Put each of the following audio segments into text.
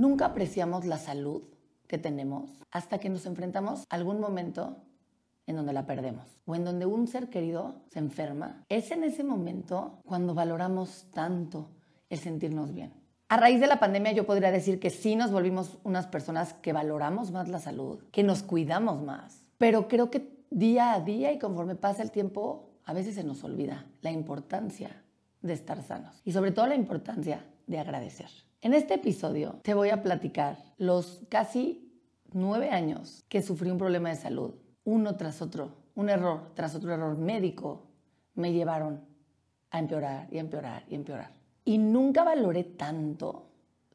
Nunca apreciamos la salud que tenemos hasta que nos enfrentamos a algún momento en donde la perdemos o en donde un ser querido se enferma. Es en ese momento cuando valoramos tanto el sentirnos bien. A raíz de la pandemia yo podría decir que sí nos volvimos unas personas que valoramos más la salud, que nos cuidamos más, pero creo que día a día y conforme pasa el tiempo, a veces se nos olvida la importancia de estar sanos y sobre todo la importancia de agradecer. En este episodio te voy a platicar los casi nueve años que sufrí un problema de salud, uno tras otro, un error tras otro error médico, me llevaron a empeorar y empeorar y empeorar. Y nunca valoré tanto,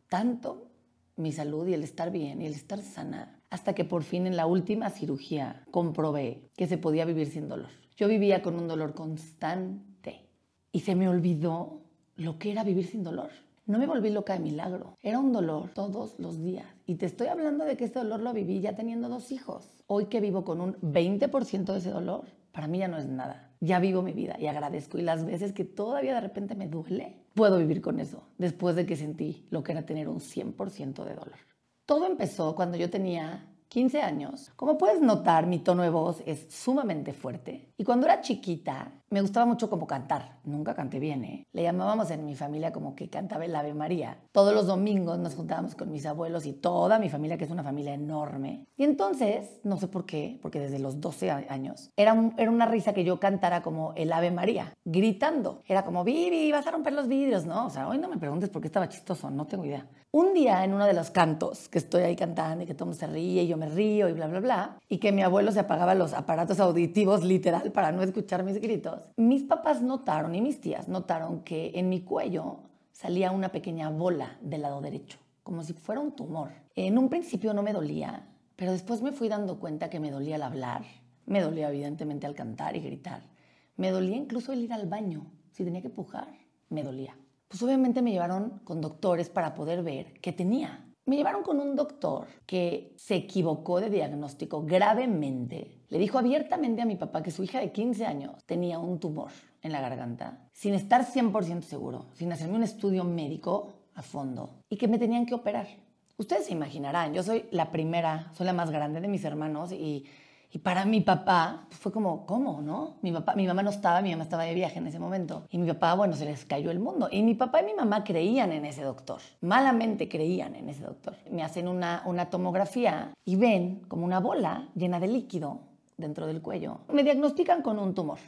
tanto mi salud y el estar bien y el estar sana, hasta que por fin en la última cirugía comprobé que se podía vivir sin dolor. Yo vivía con un dolor constante y se me olvidó lo que era vivir sin dolor. No me volví loca de milagro, era un dolor todos los días. Y te estoy hablando de que este dolor lo viví ya teniendo dos hijos. Hoy que vivo con un 20% de ese dolor, para mí ya no es nada. Ya vivo mi vida y agradezco. Y las veces que todavía de repente me duele, puedo vivir con eso, después de que sentí lo que era tener un 100% de dolor. Todo empezó cuando yo tenía 15 años. Como puedes notar, mi tono de voz es sumamente fuerte. Y cuando era chiquita, me gustaba mucho como cantar. Nunca canté bien, ¿eh? Le llamábamos en mi familia como que cantaba el Ave María. Todos los domingos nos juntábamos con mis abuelos y toda mi familia, que es una familia enorme. Y entonces, no sé por qué, porque desde los 12 años, era, era una risa que yo cantara como el Ave María, gritando. Era como, Vivi, vas a romper los vidrios, ¿no? O sea, hoy no me preguntes por qué estaba chistoso, no tengo idea. Un día en uno de los cantos, que estoy ahí cantando y que todo se ríe y yo me río y bla, bla, bla, y que mi abuelo se apagaba los aparatos auditivos literal para no escuchar mis gritos, mis papás notaron y mis tías notaron que en mi cuello salía una pequeña bola del lado derecho, como si fuera un tumor. En un principio no me dolía, pero después me fui dando cuenta que me dolía al hablar, me dolía evidentemente al cantar y gritar, me dolía incluso el ir al baño, si tenía que pujar, me dolía. Pues obviamente me llevaron con doctores para poder ver qué tenía. Me llevaron con un doctor que se equivocó de diagnóstico gravemente. Le dijo abiertamente a mi papá que su hija de 15 años tenía un tumor en la garganta, sin estar 100% seguro, sin hacerme un estudio médico a fondo, y que me tenían que operar. Ustedes se imaginarán, yo soy la primera, soy la más grande de mis hermanos y y para mi papá pues, fue como, ¿cómo, no? Mi, papá, mi mamá no estaba, mi mamá estaba de viaje en ese momento. Y mi papá, bueno, se les cayó el mundo. Y mi papá y mi mamá creían en ese doctor. Malamente creían en ese doctor. Me hacen una, una tomografía y ven como una bola llena de líquido dentro del cuello. Me diagnostican con un tumor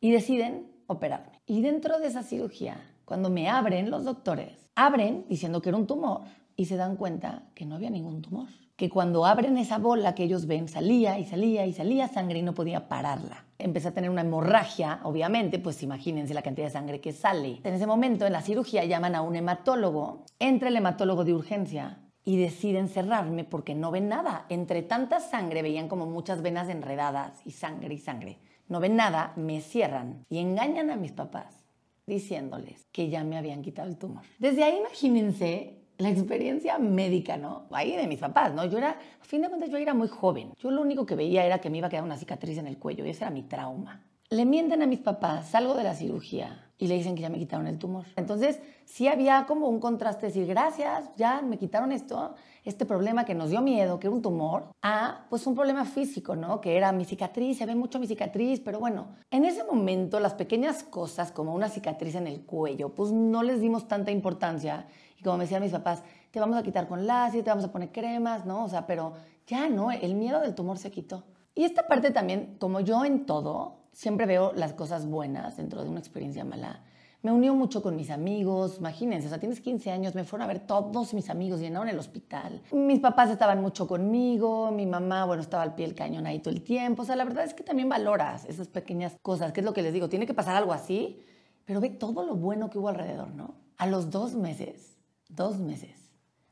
y deciden operarme. Y dentro de esa cirugía, cuando me abren los doctores, abren diciendo que era un tumor y se dan cuenta que no había ningún tumor que cuando abren esa bola que ellos ven salía y salía y salía sangre y no podía pararla. Empecé a tener una hemorragia, obviamente, pues imagínense la cantidad de sangre que sale. En ese momento, en la cirugía, llaman a un hematólogo, entra el hematólogo de urgencia y deciden cerrarme porque no ven nada. Entre tanta sangre veían como muchas venas enredadas y sangre y sangre. No ven nada, me cierran y engañan a mis papás diciéndoles que ya me habían quitado el tumor. Desde ahí imagínense la experiencia médica, ¿no? Ahí de mis papás, ¿no? Yo era, a fin de cuentas, yo era muy joven. Yo lo único que veía era que me iba a quedar una cicatriz en el cuello y ese era mi trauma. Le mienten a mis papás, salgo de la cirugía y le dicen que ya me quitaron el tumor. Entonces, sí había como un contraste, decir, gracias, ya me quitaron esto, este problema que nos dio miedo, que era un tumor, a pues un problema físico, ¿no? Que era mi cicatriz, se ve mucho mi cicatriz, pero bueno, en ese momento las pequeñas cosas como una cicatriz en el cuello, pues no les dimos tanta importancia como me decían mis papás, te vamos a quitar con láser, te vamos a poner cremas, ¿no? O sea, pero ya no, el miedo del tumor se quitó. Y esta parte también, como yo en todo, siempre veo las cosas buenas dentro de una experiencia mala. Me unió mucho con mis amigos, imagínense, o sea, tienes 15 años, me fueron a ver todos mis amigos, llenaron el hospital. Mis papás estaban mucho conmigo, mi mamá, bueno, estaba al pie del cañón ahí todo el tiempo. O sea, la verdad es que también valoras esas pequeñas cosas, que es lo que les digo, tiene que pasar algo así, pero ve todo lo bueno que hubo alrededor, ¿no? A los dos meses dos meses,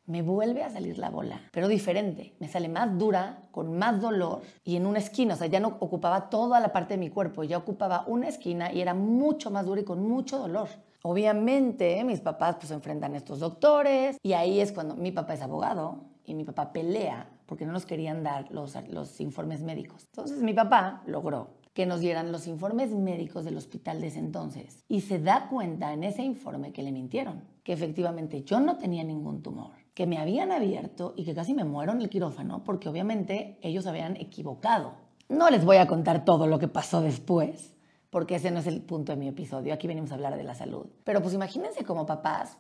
me vuelve a salir la bola, pero diferente. Me sale más dura, con más dolor y en una esquina. O sea, ya no ocupaba toda la parte de mi cuerpo, ya ocupaba una esquina y era mucho más dura y con mucho dolor. Obviamente, mis papás pues enfrentan a estos doctores y ahí es cuando mi papá es abogado y mi papá pelea porque no nos querían dar los, los informes médicos. Entonces mi papá logró que nos dieran los informes médicos del hospital de ese entonces. Y se da cuenta en ese informe que le mintieron, que efectivamente yo no tenía ningún tumor, que me habían abierto y que casi me muero en el quirófano porque obviamente ellos habían equivocado. No les voy a contar todo lo que pasó después, porque ese no es el punto de mi episodio. Aquí venimos a hablar de la salud. Pero pues imagínense como papás,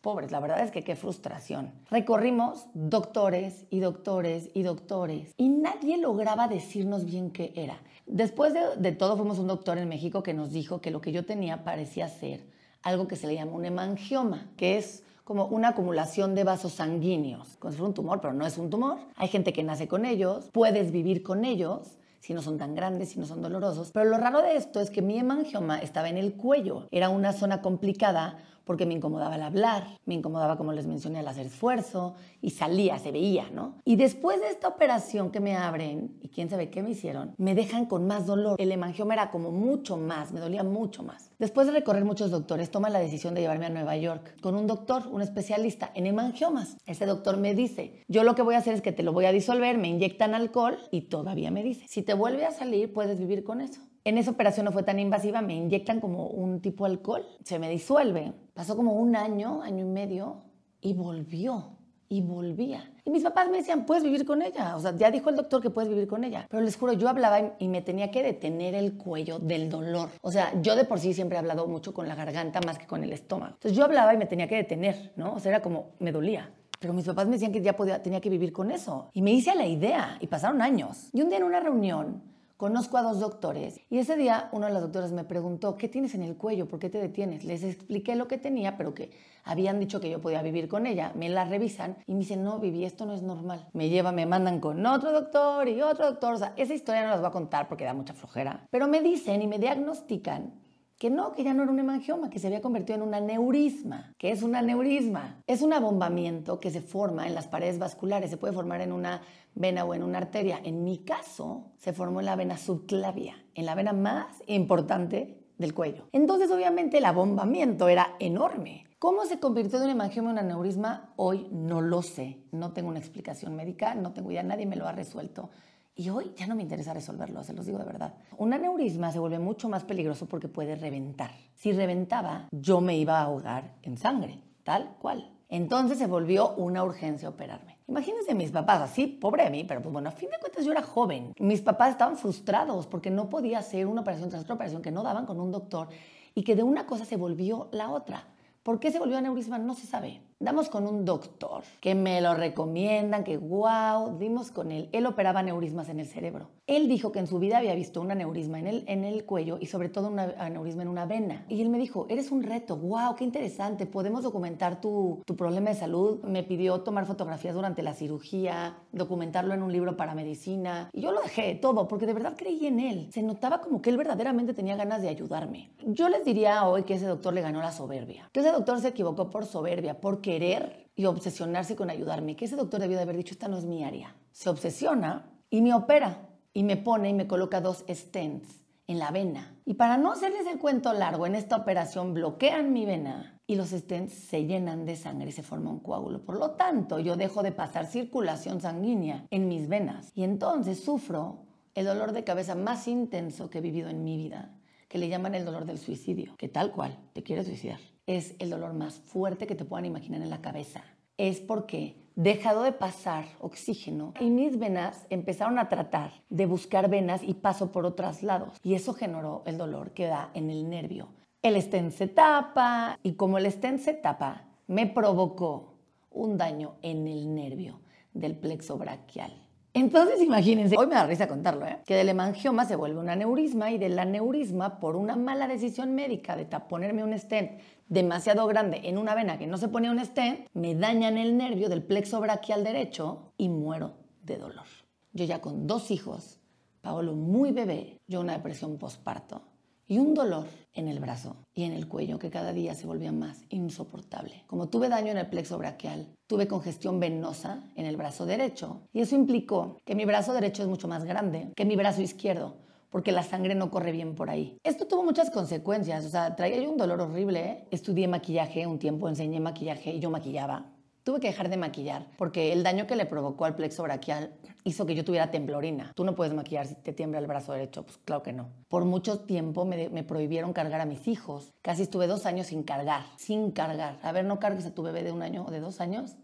pobres, la verdad es que qué frustración. Recorrimos doctores y doctores y doctores y nadie lograba decirnos bien qué era. Después de, de todo fuimos un doctor en México que nos dijo que lo que yo tenía parecía ser algo que se le llama un hemangioma, que es como una acumulación de vasos sanguíneos, si fuera un tumor, pero no es un tumor. Hay gente que nace con ellos, puedes vivir con ellos, si no son tan grandes, si no son dolorosos. Pero lo raro de esto es que mi hemangioma estaba en el cuello. Era una zona complicada porque me incomodaba el hablar, me incomodaba, como les mencioné, el hacer esfuerzo y salía, se veía, ¿no? Y después de esta operación que me abren, y quién sabe qué me hicieron, me dejan con más dolor. El hemangioma era como mucho más, me dolía mucho más. Después de recorrer muchos doctores, toma la decisión de llevarme a Nueva York con un doctor, un especialista en hemangiomas. Ese doctor me dice, yo lo que voy a hacer es que te lo voy a disolver, me inyectan alcohol y todavía me dice, si te vuelve a salir, puedes vivir con eso. En esa operación no fue tan invasiva, me inyectan como un tipo de alcohol, se me disuelve. Pasó como un año, año y medio, y volvió, y volvía. Y mis papás me decían, puedes vivir con ella. O sea, ya dijo el doctor que puedes vivir con ella. Pero les juro, yo hablaba y me tenía que detener el cuello del dolor. O sea, yo de por sí siempre he hablado mucho con la garganta más que con el estómago. Entonces yo hablaba y me tenía que detener, ¿no? O sea, era como, me dolía. Pero mis papás me decían que ya podía, tenía que vivir con eso. Y me hice a la idea, y pasaron años. Y un día en una reunión, Conozco a dos doctores y ese día uno de los doctores me preguntó, ¿qué tienes en el cuello? ¿Por qué te detienes? Les expliqué lo que tenía, pero que habían dicho que yo podía vivir con ella. Me la revisan y me dicen, no, Vivi, esto no es normal. Me llevan, me mandan con otro doctor y otro doctor. O sea, esa historia no las voy a contar porque da mucha flojera. Pero me dicen y me diagnostican que no, que ya no era un hemangioma, que se había convertido en un aneurisma. ¿Qué es un aneurisma? Es un abombamiento que se forma en las paredes vasculares, se puede formar en una vena o en una arteria. En mi caso, se formó en la vena subclavia, en la vena más importante del cuello. Entonces, obviamente, el abombamiento era enorme. ¿Cómo se convirtió de un hemangioma en un aneurisma? Hoy no lo sé. No tengo una explicación médica, no tengo idea, nadie me lo ha resuelto. Y hoy ya no me interesa resolverlo, se los digo de verdad. Un aneurisma se vuelve mucho más peligroso porque puede reventar. Si reventaba, yo me iba a ahogar en sangre, tal cual. Entonces se volvió una urgencia operarme. Imagínense mis papás, así, pobre de mí, pero pues bueno, a fin de cuentas yo era joven. Mis papás estaban frustrados porque no podía hacer una operación tras otra operación que no daban con un doctor y que de una cosa se volvió la otra. ¿Por qué se volvió aneurisma? No se sabe. Damos con un doctor que me lo recomiendan, que wow, dimos con él. Él operaba aneurismas en el cerebro. Él dijo que en su vida había visto un aneurisma en el, en el cuello y sobre todo un aneurisma en una vena. Y él me dijo, eres un reto, wow, qué interesante, podemos documentar tu, tu problema de salud. Me pidió tomar fotografías durante la cirugía, documentarlo en un libro para medicina. Y yo lo dejé todo porque de verdad creí en él. Se notaba como que él verdaderamente tenía ganas de ayudarme. Yo les diría hoy que ese doctor le ganó la soberbia. Que ese doctor se equivocó por soberbia, porque querer y obsesionarse con ayudarme, que ese doctor debió de haber dicho, esta no es mi área. Se obsesiona y me opera y me pone y me coloca dos stents en la vena. Y para no hacerles el cuento largo, en esta operación bloquean mi vena y los stents se llenan de sangre y se forma un coágulo. Por lo tanto, yo dejo de pasar circulación sanguínea en mis venas y entonces sufro el dolor de cabeza más intenso que he vivido en mi vida, que le llaman el dolor del suicidio, que tal cual te quieres suicidar es el dolor más fuerte que te puedan imaginar en la cabeza. Es porque dejado de pasar oxígeno y mis venas empezaron a tratar de buscar venas y paso por otros lados. Y eso generó el dolor que da en el nervio. El estén se tapa y como el estén se tapa, me provocó un daño en el nervio del plexo braquial. Entonces, imagínense, hoy me da risa contarlo, ¿eh? que del hemangioma se vuelve un aneurisma y del aneurisma, por una mala decisión médica de ponerme un stent demasiado grande en una vena que no se pone un stent, me dañan el nervio del plexo braquial derecho y muero de dolor. Yo ya con dos hijos, Paolo muy bebé, yo una depresión postparto y un dolor en el brazo y en el cuello que cada día se volvía más insoportable. Como tuve daño en el plexo braquial, tuve congestión venosa en el brazo derecho y eso implicó que mi brazo derecho es mucho más grande que mi brazo izquierdo porque la sangre no corre bien por ahí. Esto tuvo muchas consecuencias, o sea, traía yo un dolor horrible. Estudié maquillaje un tiempo, enseñé maquillaje y yo maquillaba. Tuve que dejar de maquillar porque el daño que le provocó al plexo braquial hizo que yo tuviera temblorina. Tú no puedes maquillar si te tiembla el brazo derecho, pues claro que no. Por mucho tiempo me, me, prohibieron cargar a mis hijos. Casi estuve dos años sin cargar, sin cargar. A ver, no cargues a tu bebé de un año o de dos años.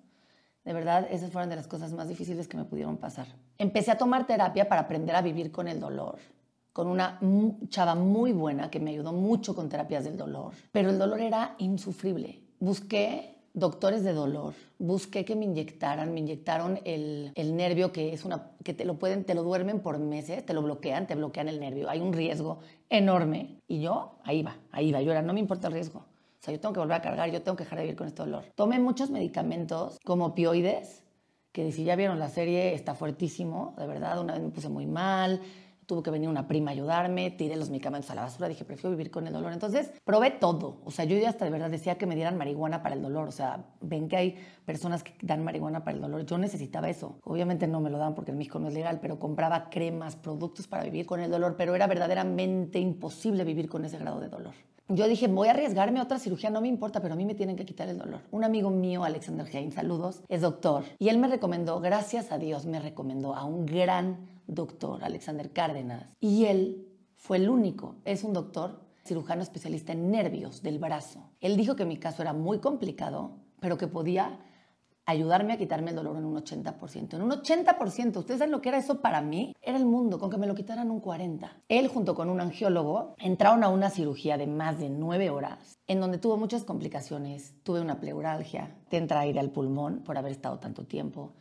De verdad, esas fueron de las cosas más difíciles que me pudieron pasar. Empecé a tomar terapia para aprender a vivir con el dolor, con una chava muy buena que me ayudó mucho con terapias del dolor, pero el dolor era insufrible. Busqué doctores de dolor, busqué que me inyectaran, me inyectaron el, el, nervio que es una que te lo pueden te lo duermen por meses, te lo bloquean, te bloquean el nervio. Hay un riesgo enorme y yo ahí va, ahí va, yo era no me importa el riesgo. O sea, yo tengo que volver a cargar, yo tengo que dejar de vivir con este dolor. Tomé muchos medicamentos como opioides, que si ya vieron la serie está fuertísimo, de verdad, una vez me puse muy mal, tuvo que venir una prima a ayudarme, tiré los medicamentos a la basura, dije, prefiero vivir con el dolor. Entonces, probé todo. O sea, yo ya hasta de verdad decía que me dieran marihuana para el dolor. O sea, ven que hay personas que dan marihuana para el dolor. Yo necesitaba eso. Obviamente no me lo dan porque en México no es legal, pero compraba cremas, productos para vivir con el dolor, pero era verdaderamente imposible vivir con ese grado de dolor. Yo dije, voy a arriesgarme a otra cirugía, no me importa, pero a mí me tienen que quitar el dolor. Un amigo mío, Alexander Hein, saludos, es doctor. Y él me recomendó, gracias a Dios, me recomendó a un gran doctor, Alexander Cárdenas, y él fue el único, es un doctor cirujano especialista en nervios del brazo. Él dijo que mi caso era muy complicado, pero que podía ayudarme a quitarme el dolor en un 80%. En un 80%, ¿ustedes saben lo que era eso para mí? Era el mundo, con que me lo quitaran un 40%. Él junto con un angiólogo entraron a una cirugía de más de nueve horas, en donde tuvo muchas complicaciones. Tuve una pleuralgia, te entra aire al pulmón por haber estado tanto tiempo.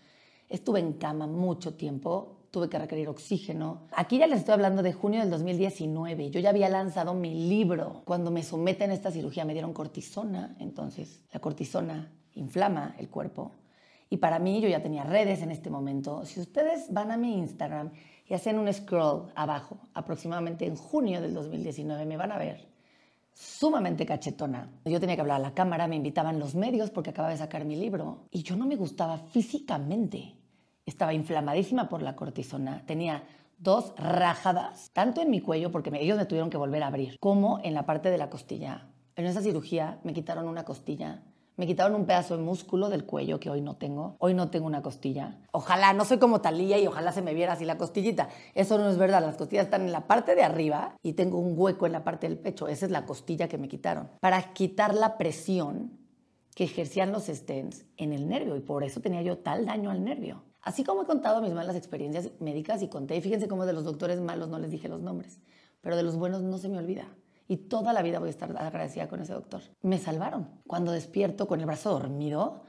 Estuve en cama mucho tiempo, tuve que requerir oxígeno. Aquí ya les estoy hablando de junio del 2019. Yo ya había lanzado mi libro. Cuando me someten a esta cirugía me dieron cortisona, entonces la cortisona inflama el cuerpo. Y para mí yo ya tenía redes en este momento. Si ustedes van a mi Instagram y hacen un scroll abajo, aproximadamente en junio del 2019, me van a ver sumamente cachetona. Yo tenía que hablar a la cámara, me invitaban los medios porque acababa de sacar mi libro y yo no me gustaba físicamente. Estaba inflamadísima por la cortisona, tenía dos rajadas, tanto en mi cuello, porque ellos me tuvieron que volver a abrir, como en la parte de la costilla. En esa cirugía me quitaron una costilla, me quitaron un pedazo de músculo del cuello que hoy no tengo. Hoy no tengo una costilla. Ojalá, no soy como Talía y ojalá se me viera así la costillita. Eso no es verdad. Las costillas están en la parte de arriba y tengo un hueco en la parte del pecho. Esa es la costilla que me quitaron. Para quitar la presión que ejercían los stents en el nervio y por eso tenía yo tal daño al nervio. Así como he contado mis malas experiencias médicas y conté, y fíjense cómo de los doctores malos no les dije los nombres, pero de los buenos no se me olvida. Y toda la vida voy a estar agradecida con ese doctor. Me salvaron. Cuando despierto con el brazo dormido,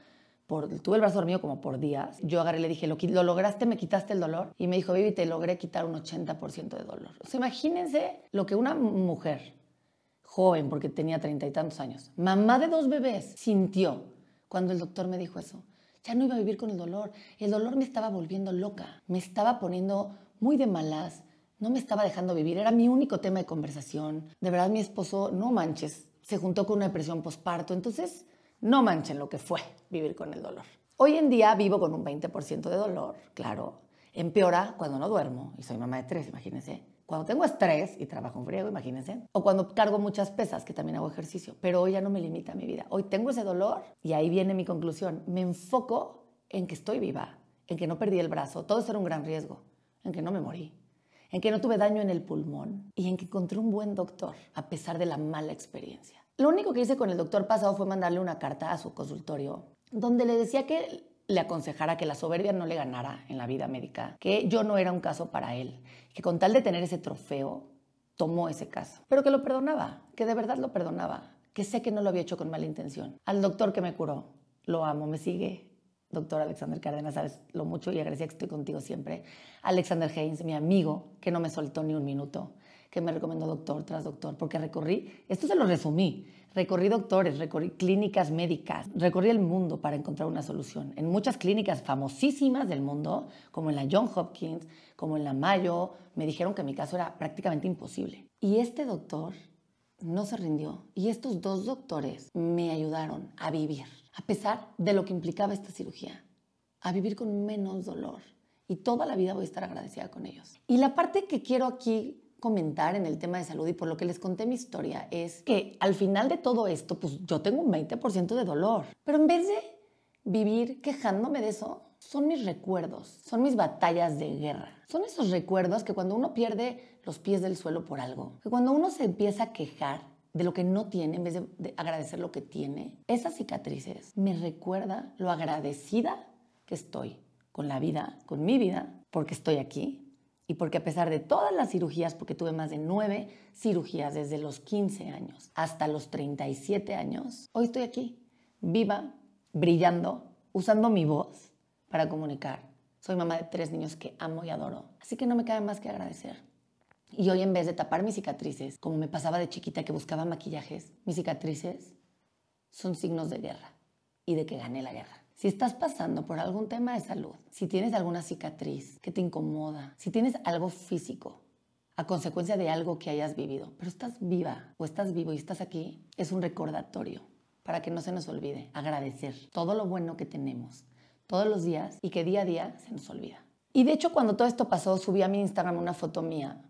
por, tuve el brazo dormido como por días, yo agarré y le dije, ¿Lo, ¿lo lograste? ¿Me quitaste el dolor? Y me dijo, baby, te logré quitar un 80% de dolor. O sea, imagínense lo que una mujer joven, porque tenía treinta y tantos años, mamá de dos bebés, sintió cuando el doctor me dijo eso. Ya no iba a vivir con el dolor. El dolor me estaba volviendo loca. Me estaba poniendo muy de malas. No me estaba dejando vivir. Era mi único tema de conversación. De verdad, mi esposo, no manches, se juntó con una depresión postparto. Entonces, no manchen lo que fue vivir con el dolor. Hoy en día vivo con un 20% de dolor, claro. Empeora cuando no duermo y soy mamá de tres, imagínense. Cuando tengo estrés y trabajo en friego, imagínense. O cuando cargo muchas pesas, que también hago ejercicio. Pero hoy ya no me limita mi vida. Hoy tengo ese dolor y ahí viene mi conclusión. Me enfoco en que estoy viva, en que no perdí el brazo. Todo eso era un gran riesgo. En que no me morí. En que no tuve daño en el pulmón. Y en que encontré un buen doctor, a pesar de la mala experiencia. Lo único que hice con el doctor pasado fue mandarle una carta a su consultorio donde le decía que le aconsejara que la soberbia no le ganara en la vida médica, que yo no era un caso para él, que con tal de tener ese trofeo, tomó ese caso, pero que lo perdonaba, que de verdad lo perdonaba, que sé que no lo había hecho con mala intención. Al doctor que me curó, lo amo, me sigue. Doctor Alexander Cárdenas, sabes lo mucho y agradecía que estoy contigo siempre. Alexander Haynes, mi amigo, que no me soltó ni un minuto, que me recomendó doctor tras doctor, porque recorrí, esto se lo resumí, Recorrí doctores, recorrí clínicas médicas, recorrí el mundo para encontrar una solución. En muchas clínicas famosísimas del mundo, como en la John Hopkins, como en la Mayo, me dijeron que mi caso era prácticamente imposible. Y este doctor no se rindió. Y estos dos doctores me ayudaron a vivir, a pesar de lo que implicaba esta cirugía, a vivir con menos dolor. Y toda la vida voy a estar agradecida con ellos. Y la parte que quiero aquí comentar en el tema de salud y por lo que les conté mi historia es que al final de todo esto, pues yo tengo un 20% de dolor. Pero en vez de vivir quejándome de eso, son mis recuerdos, son mis batallas de guerra. Son esos recuerdos que cuando uno pierde los pies del suelo por algo, que cuando uno se empieza a quejar de lo que no tiene en vez de, agradecer lo que tiene, esas cicatrices me recuerda lo agradecida que estoy con la vida, con mi vida, porque estoy aquí y porque a pesar de todas las cirugías, porque tuve más de nueve cirugías desde los 15 años hasta los 37 años, hoy estoy aquí, viva, brillando, usando mi voz para comunicar. Soy mamá de tres niños que amo y adoro, así que no me cabe más que agradecer. Y hoy en vez de tapar mis cicatrices, como me pasaba de chiquita que buscaba maquillajes, mis cicatrices son signos de guerra y de que gané la guerra. Si estás pasando por algún tema de salud, si tienes alguna cicatriz que te incomoda, si tienes algo físico a consecuencia de algo que hayas vivido, pero estás viva o estás vivo y estás aquí, es un recordatorio para que no se nos olvide agradecer todo lo bueno que tenemos todos los días y que día a día se nos olvida. Y de hecho cuando todo esto pasó subí a mi Instagram una foto mía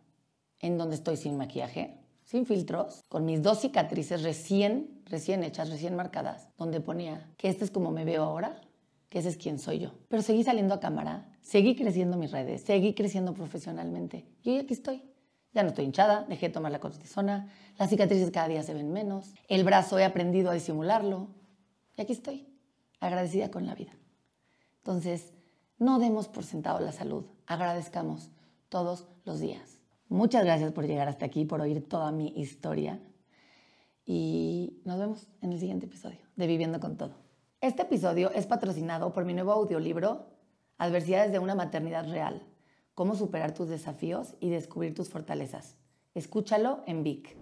en donde estoy sin maquillaje, sin filtros, con mis dos cicatrices recién, recién hechas, recién marcadas, donde ponía que este es como me veo ahora, que ese es quien soy yo. Pero seguí saliendo a cámara, seguí creciendo mis redes, seguí creciendo profesionalmente. Y hoy aquí estoy. Ya no estoy hinchada, dejé de tomar la cortisona, las cicatrices cada día se ven menos, el brazo he aprendido a disimularlo. Y aquí estoy, agradecida con la vida. Entonces, no demos por sentado la salud, agradezcamos todos los días. Muchas gracias por llegar hasta aquí, por oír toda mi historia. Y nos vemos en el siguiente episodio de Viviendo con Todo. Este episodio es patrocinado por mi nuevo audiolibro, Adversidades de una maternidad real, cómo superar tus desafíos y descubrir tus fortalezas. Escúchalo en Vic.